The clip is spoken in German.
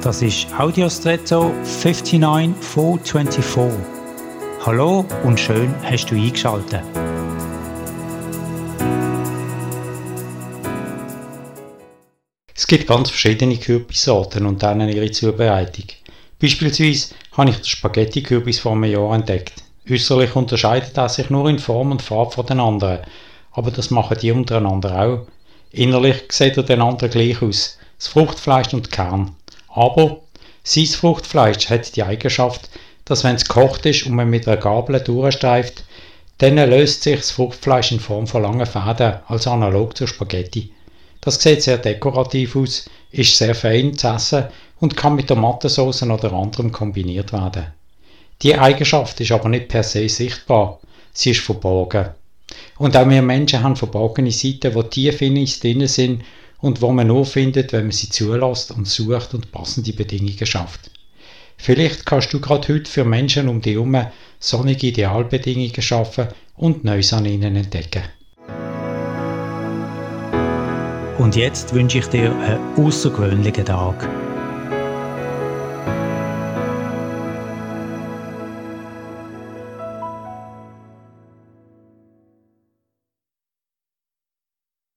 Das ist Audiostretto 59424. Hallo und schön hast du eingeschaltet. Es gibt ganz verschiedene Kürbissorten und dann ihre Zubereitung. Beispielsweise habe ich den Spaghetti-Kürbis vor einem Jahr entdeckt. Äußerlich unterscheidet er sich nur in Form und Farbe von den anderen, aber das machen die untereinander auch. Innerlich sieht er den anderen gleich aus, das Fruchtfleisch und Kern. Aber sein Fruchtfleisch hat die Eigenschaft, dass wenn es gekocht ist und man mit einer Gabel durchstreift, dann löst sich das Fruchtfleisch in Form von langen Fäden, also analog zur Spaghetti. Das sieht sehr dekorativ aus, ist sehr fein zu essen und kann mit Tomatensauce oder anderem kombiniert werden. Die Eigenschaft ist aber nicht per se sichtbar, sie ist verborgen. Und auch wir Menschen haben verborgene Seiten, die tief in uns drin sind und wo man nur findet, wenn man sie zulässt und sucht und passende Bedingungen schafft. Vielleicht kannst du gerade heute für Menschen um dich herum sonnige Idealbedingungen schaffen und Neues an ihnen entdecken. Und jetzt wünsche ich dir einen außergewöhnlichen Tag.